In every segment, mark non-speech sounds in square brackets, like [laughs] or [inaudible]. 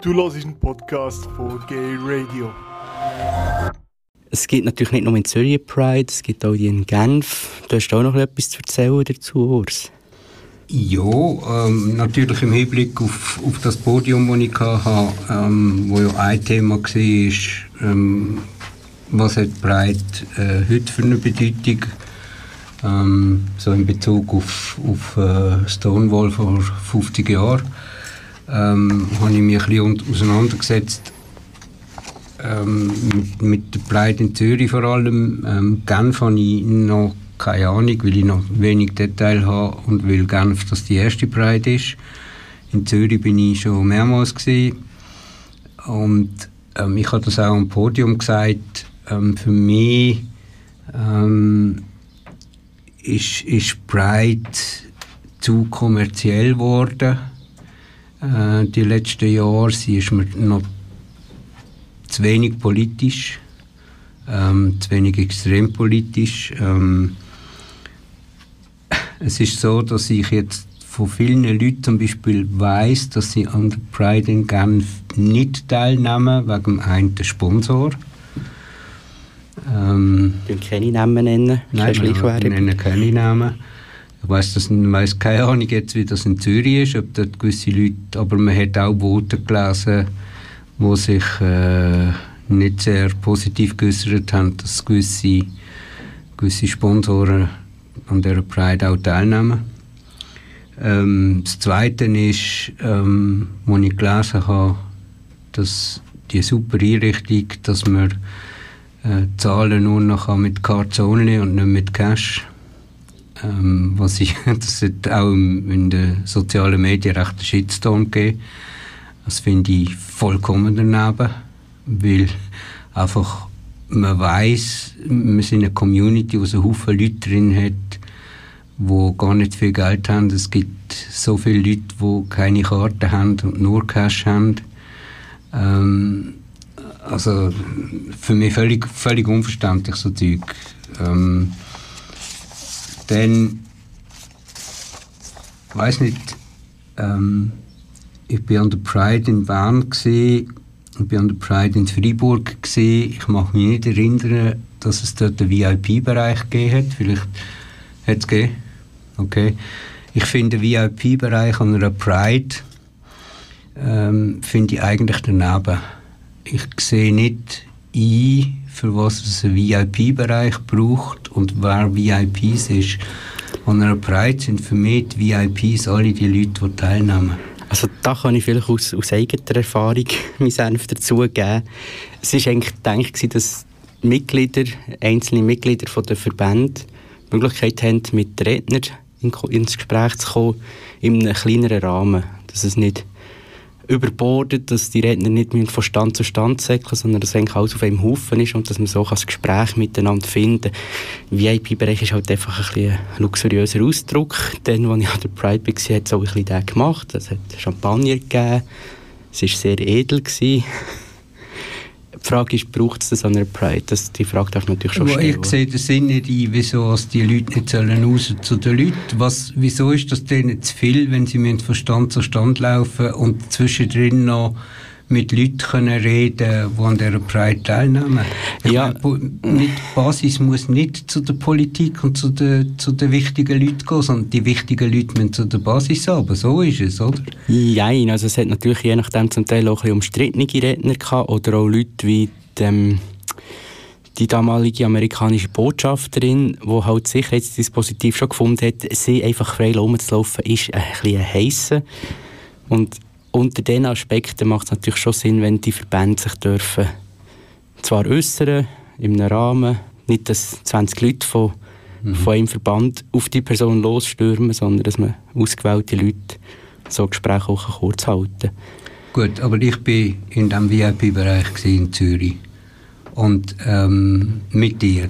Du hörst einen Podcast von Gay Radio. Es gibt natürlich nicht nur in Zürich Pride, es gibt auch die in Genf. Du hast auch noch etwas zu erzählen dazu, Urs? Ja, ähm, natürlich im Hinblick auf, auf das Podium, das ich hatte, ähm, wo ja ein Thema war, ähm, was hat Pride äh, heute für eine Bedeutung, ähm, so in Bezug auf, auf äh, Stonewall vor 50 Jahren ähm, habe ich mich ein bisschen auseinandergesetzt ähm, mit, mit der Pride in Zürich vor allem. Ähm, Genf habe ich noch keine Ahnung, weil ich noch wenig Detail habe und weil Genf das die erste Pride ist. In Zürich bin ich schon mehrmals gewesen. und ähm, ich habe das auch am Podium gesagt. Ähm, für mich ähm, ist, ist Pride zu kommerziell geworden äh, die letzten Jahre. Sie ist mir noch zu wenig politisch, ähm, zu wenig extrem politisch. Ähm, es ist so, dass ich jetzt von vielen Leuten zum Beispiel weiß, dass sie an der Pride in Genf nicht teilnehmen, wegen dem einen Sponsor. Ähm, du keine Namen nennen? Nein, ich nenne keine Namen. Ich weiss, das, weiss keine Ahnung jetzt, wie das in Zürich ist, ob dort gewisse Leute, aber man hat auch Worte gelesen, wo sich äh, nicht sehr positiv geäußert haben, dass gewisse, gewisse Sponsoren an dieser Pride auch teilnehmen. Ähm, das Zweite ist, ähm, wo ich gelesen habe, dass die super Einrichtung, dass man äh, zahlen nur noch mit Cards only und nicht mit Cash ähm, was ich, [laughs] das hat auch in den sozialen Medien recht einen Shitstorm gegeben. Das finde ich vollkommen daneben, weil einfach man weiß, wir sind eine Community, wo so Haufen Leute drin hat, die gar nicht viel Geld haben. Es gibt so viele Leute, die keine Karte haben und nur Cash haben. Ähm, also für mich völlig, völlig unverständlich so Zeug. Ähm, dann, weiß nicht, ähm, ich bin an der Pride in Bern gesehen, ich bin an der Pride in Freiburg gesehen. Ich mag mich nicht erinnern, dass es dort einen VIP-Bereich gegeben hat. Vielleicht hat es gegeben. Okay. Ich finde den VIP-Bereich an einer Pride ähm, finde ich eigentlich daneben. Ich sehe nicht ein, für was es einen VIP-Bereich braucht und wer VIPs ist. An einer Pride sind für mich die VIPs alle die Leute, die teilnehmen. Also da kann ich vielleicht aus, aus eigener Erfahrung [laughs] meinen Senf dazugeben. Es war eigentlich gedacht, dass Mitglieder, einzelne Mitglieder von der Verbände die Möglichkeit haben, mit Rednern in, ins Gespräch zu kommen, in einem kleineren Rahmen. Dass es nicht überbordet, dass die Redner nicht von Stand zu Stand säckeln, sondern dass eigentlich alles auf einem Haufen ist und dass man so das Gespräch miteinander finden kann. VIP-Bereich ist halt einfach ein, ein luxuriöser Ausdruck. Dann, als ich an der Pride war, hat es auch ein bisschen den gemacht. Es hat Champagner gegeben. Es war sehr edel. Gewesen. Die Frage ist, braucht es das an einer Pride? Das, die Frage darf natürlich schon stellen. Ich sehe den Sinn nicht ein, wieso die Leute nicht sollen raus zu den Leuten. Was, wieso ist das denen zu viel, wenn sie von Stand zu Stand laufen und zwischendrin noch mit Leuten können reden die an dieser Pride teilnehmen. Ich ja. Meine, die Basis muss nicht zu der Politik und zu den, zu den wichtigen Leuten gehen, sondern die wichtigen Leute müssen zu der Basis haben. So ist es, oder? Nein, also es hat natürlich je nachdem zum Teil auch ein umstrittene Redner gehabt oder auch Leute wie dem die damalige amerikanische Botschafterin, die halt Sicherheitsdispositiv schon gefunden hat, sie einfach frei rumzulaufen, ist ein bisschen heissen. Und unter diesen Aspekten macht es natürlich schon Sinn, wenn die Verbände sich dürfen zwar äußern in einem Rahmen, nicht dass 20 Leute von, mhm. von einem Verband auf die Person losstürmen, sondern dass man ausgewählte Leute so Gespräche auch kurz halten Gut, aber ich war in diesem VIP-Bereich in Zürich und ähm, mit dir.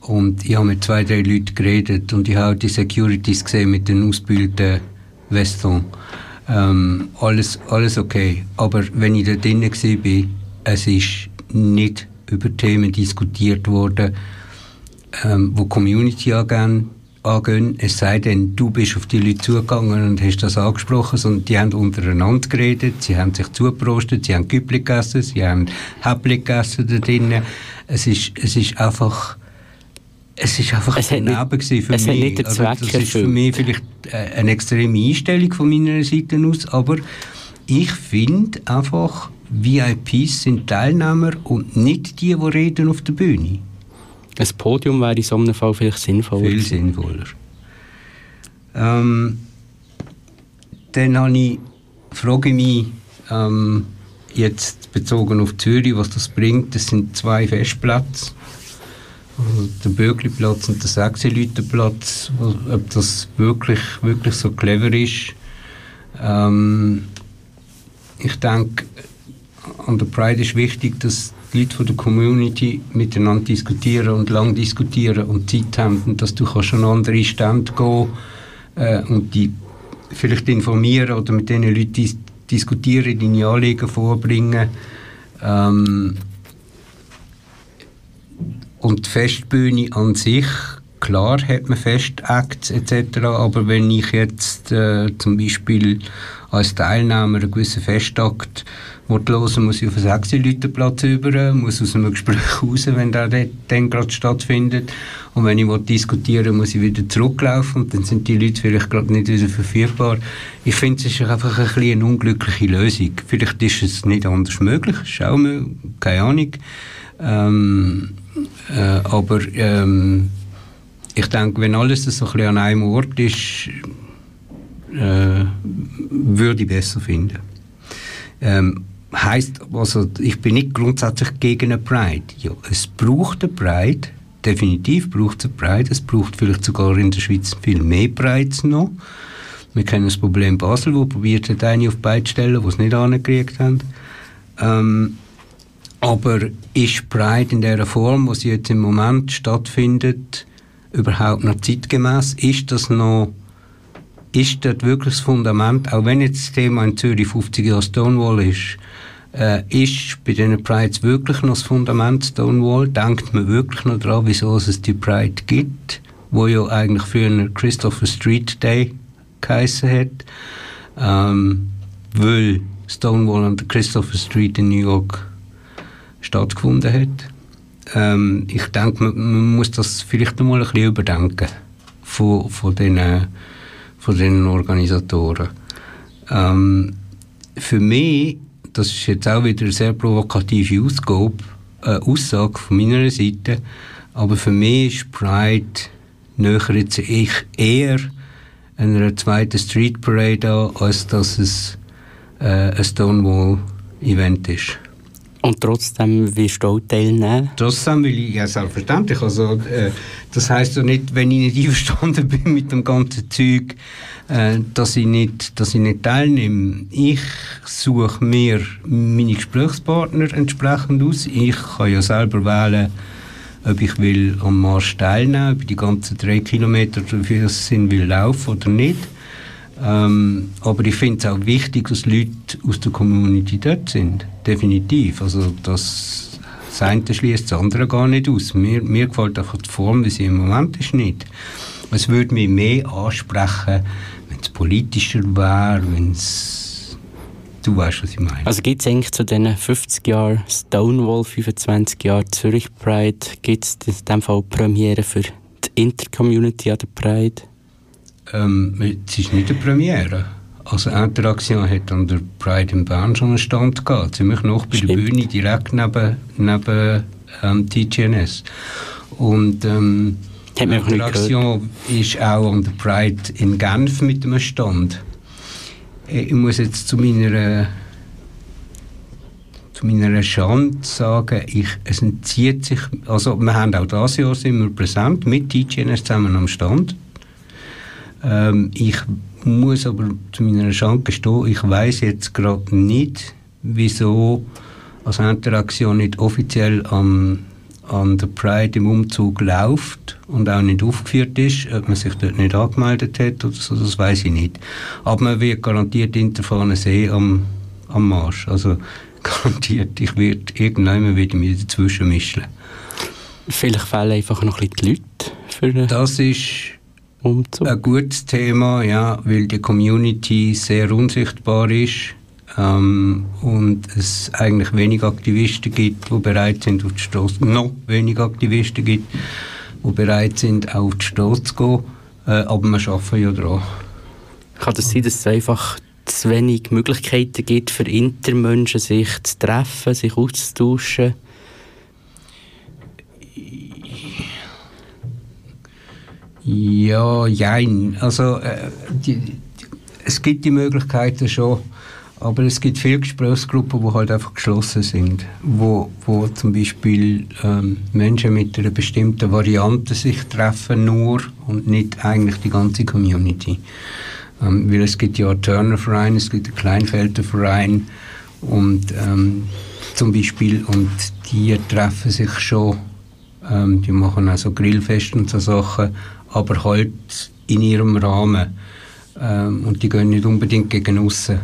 Und ich habe mit zwei, drei Leuten geredet und ich habe die Securities gesehen mit den ausgebildeten Western ähm, alles, alles okay. Aber wenn ich da drinnen war, es ist nicht über Themen diskutiert worden, ähm, wo Community angehen, angehen, es sei denn, du bist auf die Leute zugegangen und hast das angesprochen, sondern die haben untereinander geredet, sie haben sich zugeprostet, sie haben Güppli gegessen, sie haben Häppli gegessen da drinnen. Es ist, es ist einfach es ist einfach es ein Neben für es mich. Hat nicht den also, Zweck das ist für mich vielleicht äh, eine extreme Einstellung von meiner Seite aus, aber ich finde einfach, VIPs sind Teilnehmer und nicht die, die reden auf der Bühne. Ein Podium wäre in so einem Fall vielleicht sinnvoller. Viel sinnvoller. Ähm, dann ich, frage ich mich ähm, jetzt bezogen auf Zürich, was das bringt. Das sind zwei Festplätze. Der Bögliplatz und der Sechselüterplatz, ob das wirklich, wirklich so clever ist. Ähm, ich denke, an der Pride ist wichtig, dass die Leute von der Community miteinander diskutieren und lang diskutieren und Zeit haben dass du kannst an andere Stände gehen äh, und die vielleicht informieren oder mit diesen Leuten dis diskutieren, deine Anliegen vorbringen. Ähm, und die Festbühne an sich, klar hat man Festacts etc., aber wenn ich jetzt äh, zum Beispiel als Teilnehmer einen gewissen Festakt hören muss ich auf einen Sechsi-Leute-Platz über, muss aus einem Gespräch [laughs] raus, wenn der dann gerade stattfindet. Und wenn ich diskutieren muss ich wieder zurücklaufen und dann sind die Leute vielleicht gerade nicht wieder verfügbar. Ich finde, es ist einfach ein bisschen eine unglückliche Lösung. Vielleicht ist es nicht anders möglich, schauen wir, keine Ahnung. Ähm, äh, aber ähm, ich denke, wenn alles so ein bisschen an einem Ort ist, äh, würde ich besser finden. Ähm, heißt also, ich bin nicht grundsätzlich gegen eine Pride. Ja, es braucht eine Pride, definitiv braucht es eine Pride. Es braucht vielleicht sogar in der Schweiz viel mehr Prides noch. Wir kennen das Problem Basel, wo probiert hat, eine auf beide Stellen, die es nicht angekriegt haben. Ähm, aber ist Pride in der Form, wie sie jetzt im Moment stattfindet, überhaupt noch zeitgemäß? Ist das noch ist dort wirklich das Fundament, auch wenn jetzt das Thema in Zürich 50 Jahre Stonewall ist, äh, ist bei den Prides wirklich noch das Fundament Stonewall? Denkt man wirklich noch daran, wieso es die Pride gibt, wo ja eigentlich früher Christopher Street Day geheissen hat, ähm, weil Stonewall der Christopher Street in New York stattgefunden hat. Ähm, ich denke, man, man, muss das vielleicht einmal ein bisschen überdenken von, von den von den Organisatoren. Ähm, für mich, das ist jetzt auch wieder eine sehr provokative Ausgabe, äh, Aussage von meiner Seite, aber für mich ist Pride näher jetzt ich eher einer zweiten Street Parade an, als dass es äh, ein Stonewall-Event ist. Und trotzdem wirst du auch teilnehmen? Trotzdem will ich, ja selbstverständlich. Also, äh, das heisst ja nicht, wenn ich nicht [laughs] einverstanden bin mit dem ganzen Zeug, äh, dass, ich nicht, dass ich nicht teilnehme. Ich suche mir meine Gesprächspartner entsprechend aus. Ich kann ja selber wählen, ob ich will am Marsch teilnehmen, ob ich die ganzen drei Kilometer, wie das sind, will laufen oder nicht. Ähm, aber ich finde es auch wichtig, dass Leute aus der Community dort sind. Definitiv. Also das, das eine schließt das andere gar nicht aus. Mir, mir gefällt einfach die Form, wie sie im Moment ist, nicht. Es würde mich mehr ansprechen, wenn es politischer wäre, wenn es Du weißt, was ich meine. Also gibt es eigentlich zu diesen 50 Jahren Stonewall, 25 Jahre Zürich Pride, gibt es in diesem Fall Premiere für die Intercommunity an der Pride? Ähm, es ist nicht eine Premiere. Also Interaction hat an der Pride in Bern schon einen Stand gehabt, ziemlich noch bei Stimmt. der Bühne, direkt neben, neben ähm, TGNS. Und ähm, Interaction ist auch an der Pride in Genf mit einem Stand. Äh, ich muss jetzt zu meiner zu meiner Schande sagen, ich, es entzieht sich, also wir haben auch dieses Jahr sind wir präsent mit TGNS zusammen am Stand ähm, ich muss aber zu meiner Schande gestehen, ich weiß jetzt gerade nicht, wieso als Interaktion nicht offiziell am, an der Pride im Umzug läuft und auch nicht aufgeführt ist, ob man sich dort nicht angemeldet hat oder so, das weiß ich nicht. Aber man wird garantiert Interfahne sehen am, am Marsch. Also [laughs] garantiert, ich werde irgendwann wieder mich dazwischen mischen. Vielleicht fehlen einfach noch ein bisschen die Leute. Für das ist Umzug? Ein gutes Thema, ja, weil die Community sehr unsichtbar ist ähm, und es eigentlich wenig Aktivisten gibt, die bereit sind, auf die Straße, noch weniger Aktivisten gibt, die bereit sind, auf die Straße zu gehen. Äh, aber wir arbeiten ja daran. Kann das sein, dass es einfach zu wenig Möglichkeiten gibt für Intermenschen, sich zu treffen, sich auszutauschen? Ja, jein. Also, äh, die, die, es gibt die Möglichkeiten schon, aber es gibt viele Gesprächsgruppen, die halt einfach geschlossen sind, wo, wo zum Beispiel ähm, Menschen mit einer bestimmten Variante sich treffen nur und nicht eigentlich die ganze Community. Ähm, weil es gibt ja einen Turner Verein, es gibt einen Kleinfelder Verein und ähm, zum Beispiel und die treffen sich schon, ähm, die machen also Grillfest und so Sachen, aber halt in ihrem Rahmen ähm, und die gehen nicht unbedingt gegen aussen.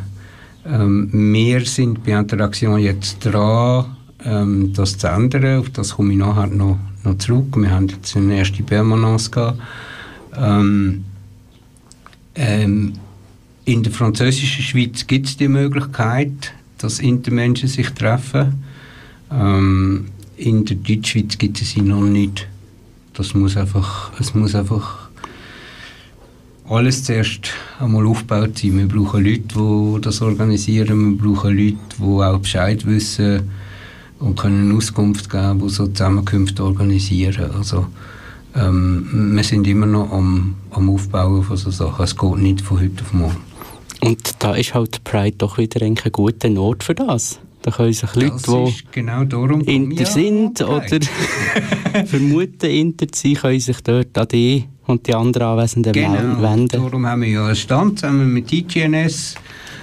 Ähm, wir sind bei Interaktion jetzt dran, ähm, das zu ändern. Auf das komme ich nachher noch, noch zurück. Wir haben jetzt eine erste Permanence gehabt. Ähm, ähm, in der französischen Schweiz gibt es die Möglichkeit, dass Intermenschen sich treffen. Ähm, in der Deutschschweiz gibt es sie noch nicht. Das muss einfach, es muss einfach alles zuerst einmal aufgebaut sein. Wir brauchen Leute, die das organisieren. Wir brauchen Leute, die auch Bescheid wissen und können Auskunft geben, die so Zusammenkünfte organisieren. Also ähm, wir sind immer noch am, am Aufbauen von so Sachen. Es geht nicht von heute auf morgen. Und da ist halt Pride doch wieder ein guter Ort für das. Da können sich Leute, die genau darum Inter sind oder [laughs] [laughs] vermuten Inter zu sein, können sich dort an die und die anderen Anwesenden genau, wenden. darum haben wir ja einen Stand zusammen mit IGNS,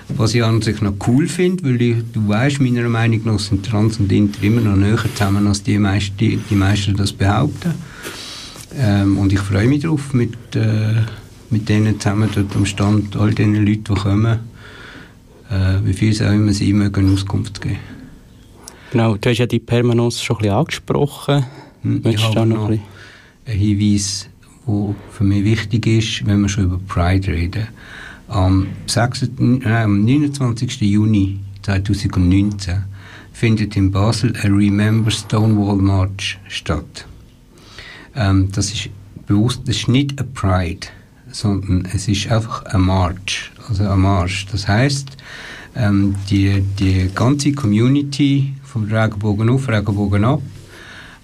was ich an sich noch cool finde, weil ich, du weißt, meiner Meinung nach sind Trans und Inter immer noch näher zusammen, als die, meisten, die, die meisten das behaupten. Ähm, und ich freue mich darauf, mit, äh, mit denen zusammen dort am Stand, all den Leuten, die kommen, äh, wie viel es auch immer sie mögen, Auskunft geben. Genau, du hast ja die Permanence schon ein bisschen angesprochen. Hm, ich habe noch ein einen Hinweis, der für mich wichtig ist, wenn wir schon über Pride reden. Am, 6, äh, am 29. Juni 2019 findet in Basel ein Remember Stonewall March statt. Ähm, das ist bewusst, das ist nicht ein Pride, sondern es ist einfach ein March, also ein Marsch. Das heißt, ähm, die, die ganze Community vom Regenbogen auf, Regenbogen ab,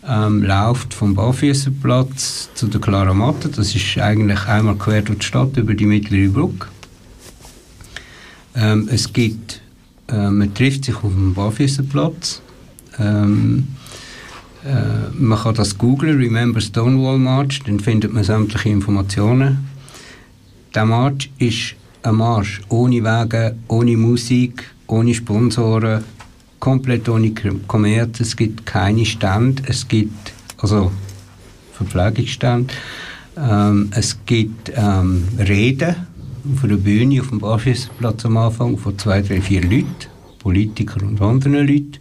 ähm, läuft vom Barfüßerplatz zu der Clara Matte. Das ist eigentlich einmal quer durch die Stadt über die mittlere Brücke. Ähm, es gibt, äh, man trifft sich auf dem Barfüßerplatz. Ähm, äh, man kann das googlen, Remember Stonewall March, dann findet man sämtliche Informationen. Der March ist ein Marsch ohne Wege, ohne Musik, ohne Sponsoren, komplett ohne Kommerz. Es gibt keine Stände, es gibt also Verpflegungsstände. Ähm, es gibt ähm, Reden auf der Bühne auf dem Barfüßerplatz am Anfang von zwei, drei, vier Leuten, Politikern und anderen Leuten.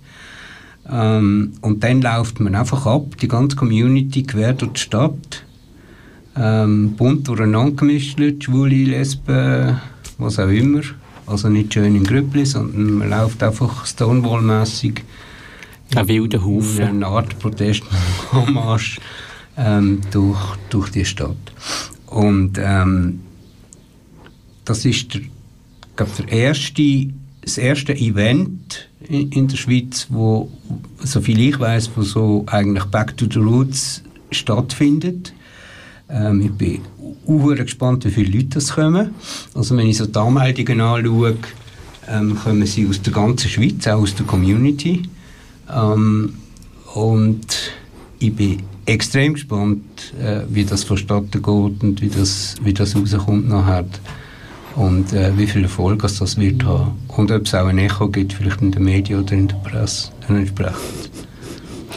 Ähm, und dann läuft man einfach ab, die ganze Community quer durch die Stadt. Ähm, bunt durcheinander gemischt, Schwule, Lesben, was auch immer. Also nicht schön in Grüppli, sondern man läuft einfach Stonewall-mässig. Ein wilder Haufen. Eine Art Protestmarsch ähm, durch, durch die Stadt. Und ähm, das ist der, glaub, der erste, das erste Event in, in, der Schweiz, wo, soviel ich weiß, wo so eigentlich Back to the Roots stattfindet. Ähm, ich bin auch gespannt, wie viele Leute das kommen. Also wenn ich so die Anmeldungen anschaue, ähm, kommen sie aus der ganzen Schweiz, auch aus der Community. Ähm, und ich bin extrem gespannt, äh, wie das vonstatten geht und wie das, wie das rauskommt nachher. Und äh, wie viel Erfolg das wird haben. Und ob es auch ein Echo gibt, vielleicht in den Medien oder in der Presse, dann entsprechend.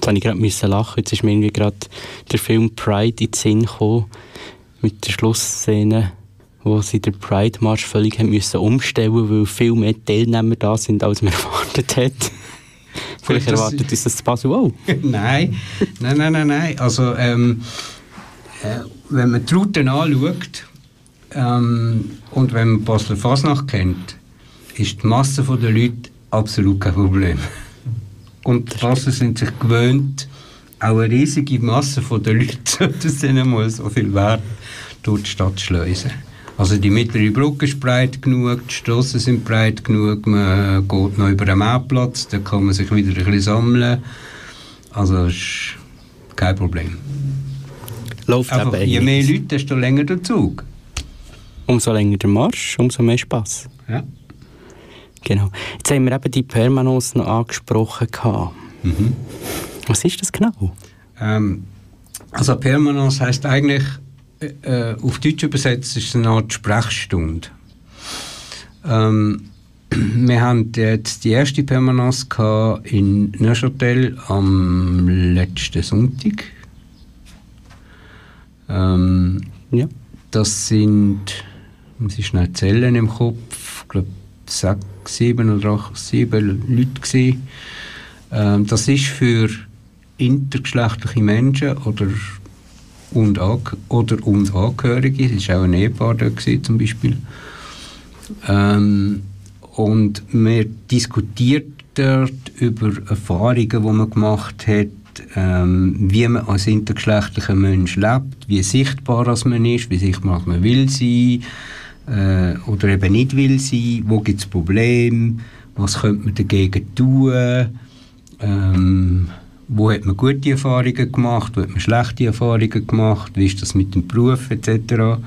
Jetzt musste ich gerade lachen. Jetzt ist mir irgendwie gerade der Film Pride in den Sinn gekommen, mit der Schlussszene, wo sie den Pride-Marsch völlig haben müssen umstellen weil viel mehr Teilnehmer da sind, als man [laughs] erwartet hat. Vielleicht erwartet uns das Basel auch. [laughs] nein, nein, nein, nein, nein. Also, ähm, äh, wenn man die Routen anschaut ähm, und wenn man Basler Fasnacht kennt, ist die Masse der Leute absolut kein Problem. Und die Basler sind sich gewöhnt, auch eine riesige Masse der Leute, das sind einmal so viel wert, durch die Stadt zu schleusen. Also die mittlere Brücke ist breit genug, die Strassen sind breit genug, man geht noch über den Marktplatz, da kann man sich wieder ein bisschen sammeln. Also ist kein Problem. Läuft Einfach, je mehr Leute, desto länger der Zug. Umso länger der Marsch, umso mehr Spass. Ja. Genau. Jetzt haben wir eben die Permanence noch angesprochen. Mhm. Was ist das genau? Ähm, also Permanence heißt eigentlich äh, auf Deutsch übersetzt ist es eine Art Sprechstunde. Ähm, [clears throat] wir haben jetzt die erste Permanence in Neuchâtel am letzten Sonntag. Ähm, ja. Das sind, muss ich schnell zählen im Kopf, ich glaube sechs, sieben oder acht, sieben Leute Ähm, das ist für intergeschlechtliche Menschen oder und, oder und Angehörige, es war auch ein Ehepaar da gewesen, zum Beispiel. Ähm, und man diskutiert dort über Erfahrungen, die man gemacht hat, ähm, wie man als intergeschlechtlicher Mensch lebt, wie sichtbar man ist, wie sichtbar man will sein äh, oder eben nicht will sein, wo gibt es Probleme, was könnte man dagegen tun, ähm, wo hat man gute Erfahrungen gemacht, wo hat man schlechte Erfahrungen gemacht, wie ist das mit dem Beruf etc.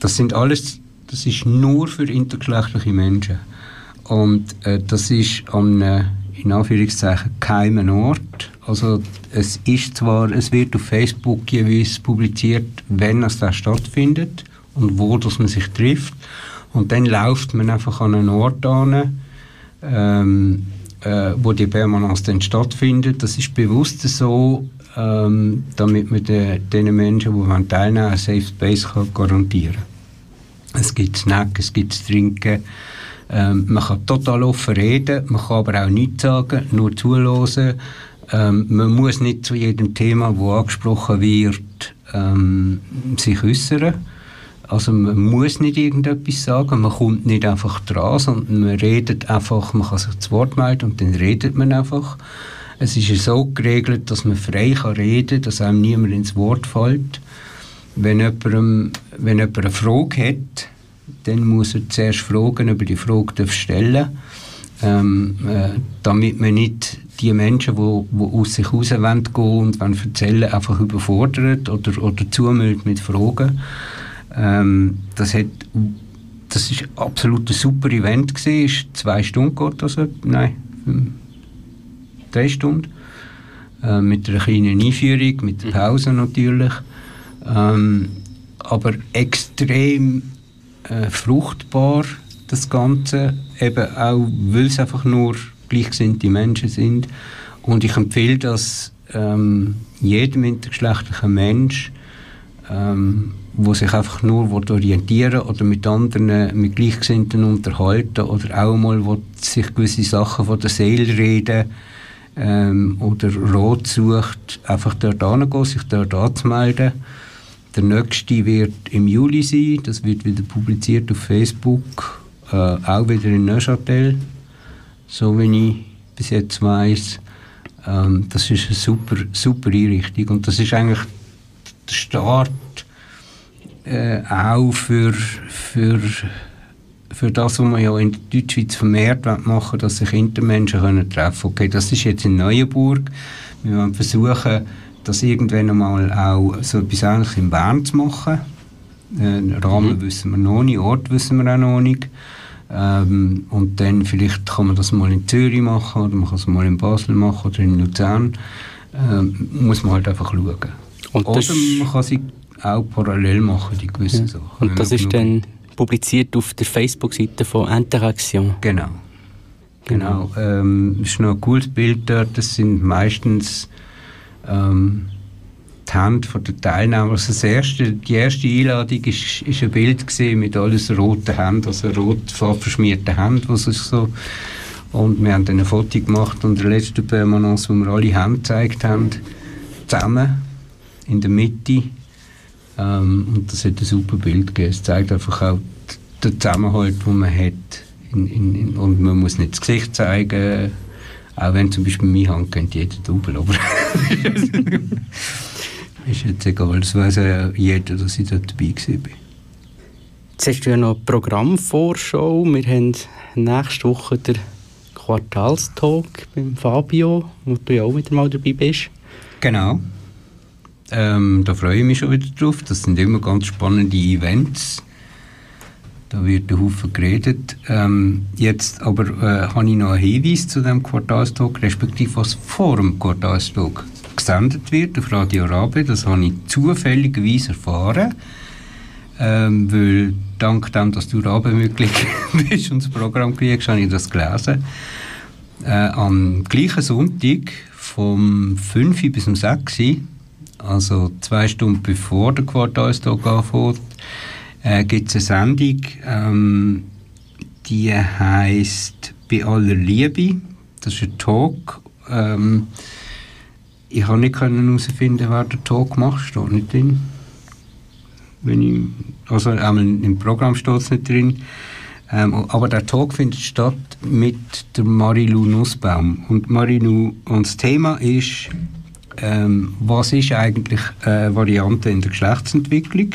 Das sind alles, das ist nur für intergeschlechtliche Menschen. Und äh, das ist an einem, in Anführungszeichen, geheimen Ort. Also es ist zwar, es wird auf Facebook jeweils publiziert, wenn es da stattfindet und wo dass man sich trifft. Und dann läuft man einfach an einen Ort an, ähm, äh, wo die Permanenz dann stattfindet. Das ist bewusst so, ähm, damit man de, den Menschen, die teilnehmen einen Safe Space kann garantieren Es gibt Snack, es gibt Trinken. Ähm, man kann total offen reden, man kann aber auch nichts sagen, nur zuhören. Ähm, man muss nicht zu jedem Thema, das angesprochen wird, ähm, sich äußern also man muss nicht irgendetwas sagen, man kommt nicht einfach dran, sondern man redet einfach, man kann sich zu Wort melden und dann redet man einfach. Es ist ja so geregelt, dass man frei kann reden kann, dass einem niemand ins Wort fällt. Wenn jemand, wenn jemand eine Frage hat, dann muss er zuerst fragen, ob er die Frage stellen ähm, äh, damit man nicht die Menschen, die, die aus sich raus wollen gehen und erzählen, einfach überfordert oder, oder zumüllt mit Fragen. Ähm, das hat das ist absolut ein super Event gewesen. Ist zwei Stunden geht das, nein, drei Stunden. Äh, mit einer kleinen Einführung, mit der. Pause natürlich. Ähm, aber extrem äh, fruchtbar das Ganze, eben auch, weil es einfach nur gleichgesinnte Menschen sind. Und ich empfehle das ähm, jedem intergeschlechtlichen Mensch, ähm, wo sich einfach nur orientieren oder mit anderen, mit Gleichgesinnten unterhalten oder auch mal sich gewisse Sachen von der Seele reden ähm, oder Rot sucht, einfach dort hingehen, sich dort anzumelden. Der nächste wird im Juli sein, das wird wieder publiziert auf Facebook, äh, auch wieder in Neuchâtel, so wie ich bis jetzt weiß. Ähm, das ist eine super, super Einrichtung und das ist eigentlich der Start äh, auch für, für, für das, was wir ja in der Deutschschweiz vermehrt machen dass sich Intermenschen können treffen können. Okay, das ist jetzt in Neuenburg. Wir wollen versuchen, das irgendwann einmal auch so etwas ähnliches in Bern zu machen. Den Rahmen mhm. wissen wir noch nicht, Ort wissen wir auch noch nicht. Ähm, und dann vielleicht kann man das mal in Zürich machen oder man kann es mal in Basel machen oder in Luzern. Ähm, muss man halt einfach schauen. Und oder man kann sich auch parallel machen, die gewissen ja. Sachen. Und das ist dann publiziert auf der Facebook-Seite von Interaction? Genau. Genau. genau. Ähm, ist noch ein cooles Bild dort. Das sind meistens ähm, die Hände der Teilnehmer. Also das erste, die erste Einladung ist, ist ein Bild mit alles roten Händen, also rot verschmierten Händen, was so und wir haben dann ein Foto gemacht und der letzte Permanence, wo wir alle Hände gezeigt haben, zusammen in der Mitte Ähm, und das hat ein super Bild gegeben. Es zeigt einfach auch den Zusammenhalt, den man hat. In, in, in, und man muss nicht das Gesicht zeigen, auch wenn zum Beispiel meine Hand kennt jeder Double, aber [laughs] ist jetzt egal, das weiß ja jeder, dass ich dort dabei war. Jetzt hast du ja noch eine Programmvorschau. Wir haben nächste Woche den Quartalstalk beim Fabio, wo du ja auch wieder mal dabei bist. Genau. Ähm, da freue ich mich schon wieder drauf. Das sind immer ganz spannende Events. Da wird ein Haufen geredet. Ähm, jetzt aber äh, habe ich noch einen Hinweis zu dem Quartalstag, respektive was vor dem Quartalstag gesendet wird auf Radio Rabe. Das habe ich zufälligerweise erfahren, ähm, weil dank dem, dass du Rabe-Mitglied [laughs] bist und das Programm kriegst, habe ich das gelesen. Äh, am gleichen Sonntag vom 5 bis um 6 also zwei Stunden bevor der Quartalstag anfängt, äh, gibt es eine Sendung, ähm, die heißt «Bei aller Liebe». Das ist ein Talk. Ähm, ich habe nicht herausfinden, wer den Talk macht, steht nicht drin. Wenn ich, also im Programm steht es nicht drin. Ähm, aber der Talk findet statt mit der Marilu Nussbaum. Und Marilu, und das Thema ist, ähm, was ist eigentlich eine Variante in der Geschlechtsentwicklung?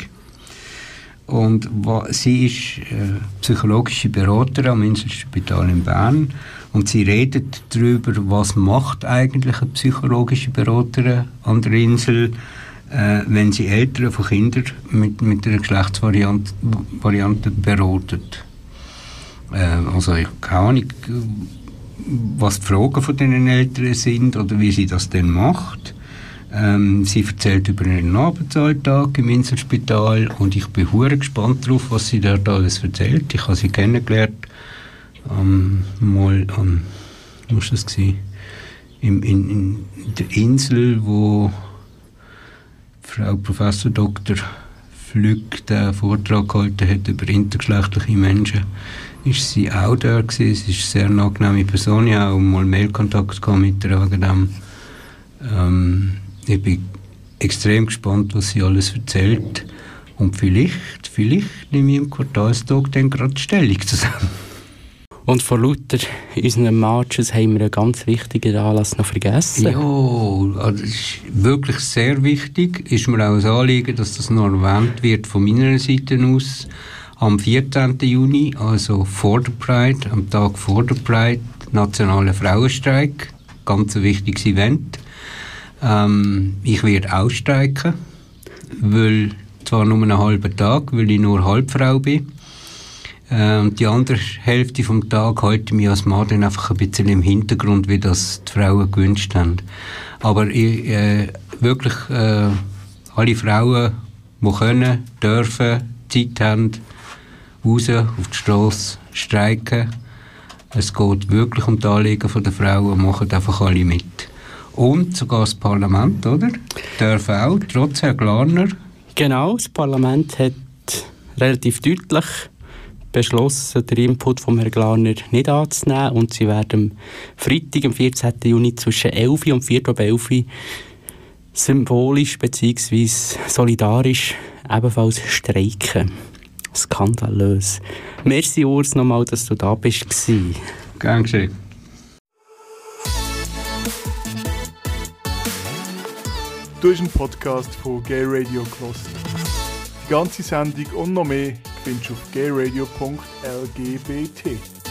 Und sie ist äh, psychologische Beraterin am Inselspital in Bern und sie redet darüber, was macht eigentlich eine psychologische Beraterin an der Insel, äh, wenn sie Eltern von Kindern mit, mit einer Geschlechtsvariante Variante beratet. Äh, also ich keine Ahnung, was die Fragen von den Eltern sind oder wie sie das denn macht. Ähm, sie erzählt über ihren Arbeitsalltag im Inselspital und ich bin hure gespannt darauf, was sie dort alles erzählt. Ich habe sie kennengelernt ähm, mal am, was das gewesen? Im, in, in der Insel, wo Frau Professor Dr. Flück den Vortrag gehalten hat über intergeschlechtliche Menschen, ist sie auch da gewesen. Sie ist eine sehr angenehme Person. Ich habe auch mal Mailkontakt mit ihr wegen dem. Ähm, ich bin extrem gespannt, was sie alles erzählt. Und vielleicht, vielleicht nehme ich im Quartalstag dann gerade Stellung zusammen. Und von lauter unseren Matches haben wir einen ganz wichtigen Anlass noch vergessen. Ja, also das ist wirklich sehr wichtig. Ist mir auch ein Anliegen, dass das noch erwähnt wird von meiner Seite aus. Am 14. Juni, also vor der Pride, am Tag vor der Pride, nationaler Frauenstreik. Ganz ein wichtiges Event. Ähm, ich werde ausstreiken, weil zwar nur einen halben Tag, weil ich nur Halbfrau bin. Äh, und die andere Hälfte vom Tag halte ich mich als Mann dann einfach ein bisschen im Hintergrund, wie das die Frauen gewünscht haben. Aber ich, äh, wirklich äh, alle Frauen, die können, dürfen, Zeit haben, raus auf die Straße streiken. Es geht wirklich um die Anliegen der Frauen, machen einfach alle mit. Und sogar das Parlament, oder? Dürfen auch, trotz Herr Glarner. Genau, das Parlament hat relativ deutlich beschlossen, den Input von Herrn Glarner nicht anzunehmen und sie werden am Freitag, am 14. Juni zwischen 11 und 4 Uhr 11 Uhr symbolisch bzw. solidarisch ebenfalls streiken. Skandalös. Merci Urs nochmal, dass du da bist. Gern geschehen. Du hast einen Podcast von Gay Radio gehört. Die ganze Sendung und noch mehr findest du auf gayradio.lgbt.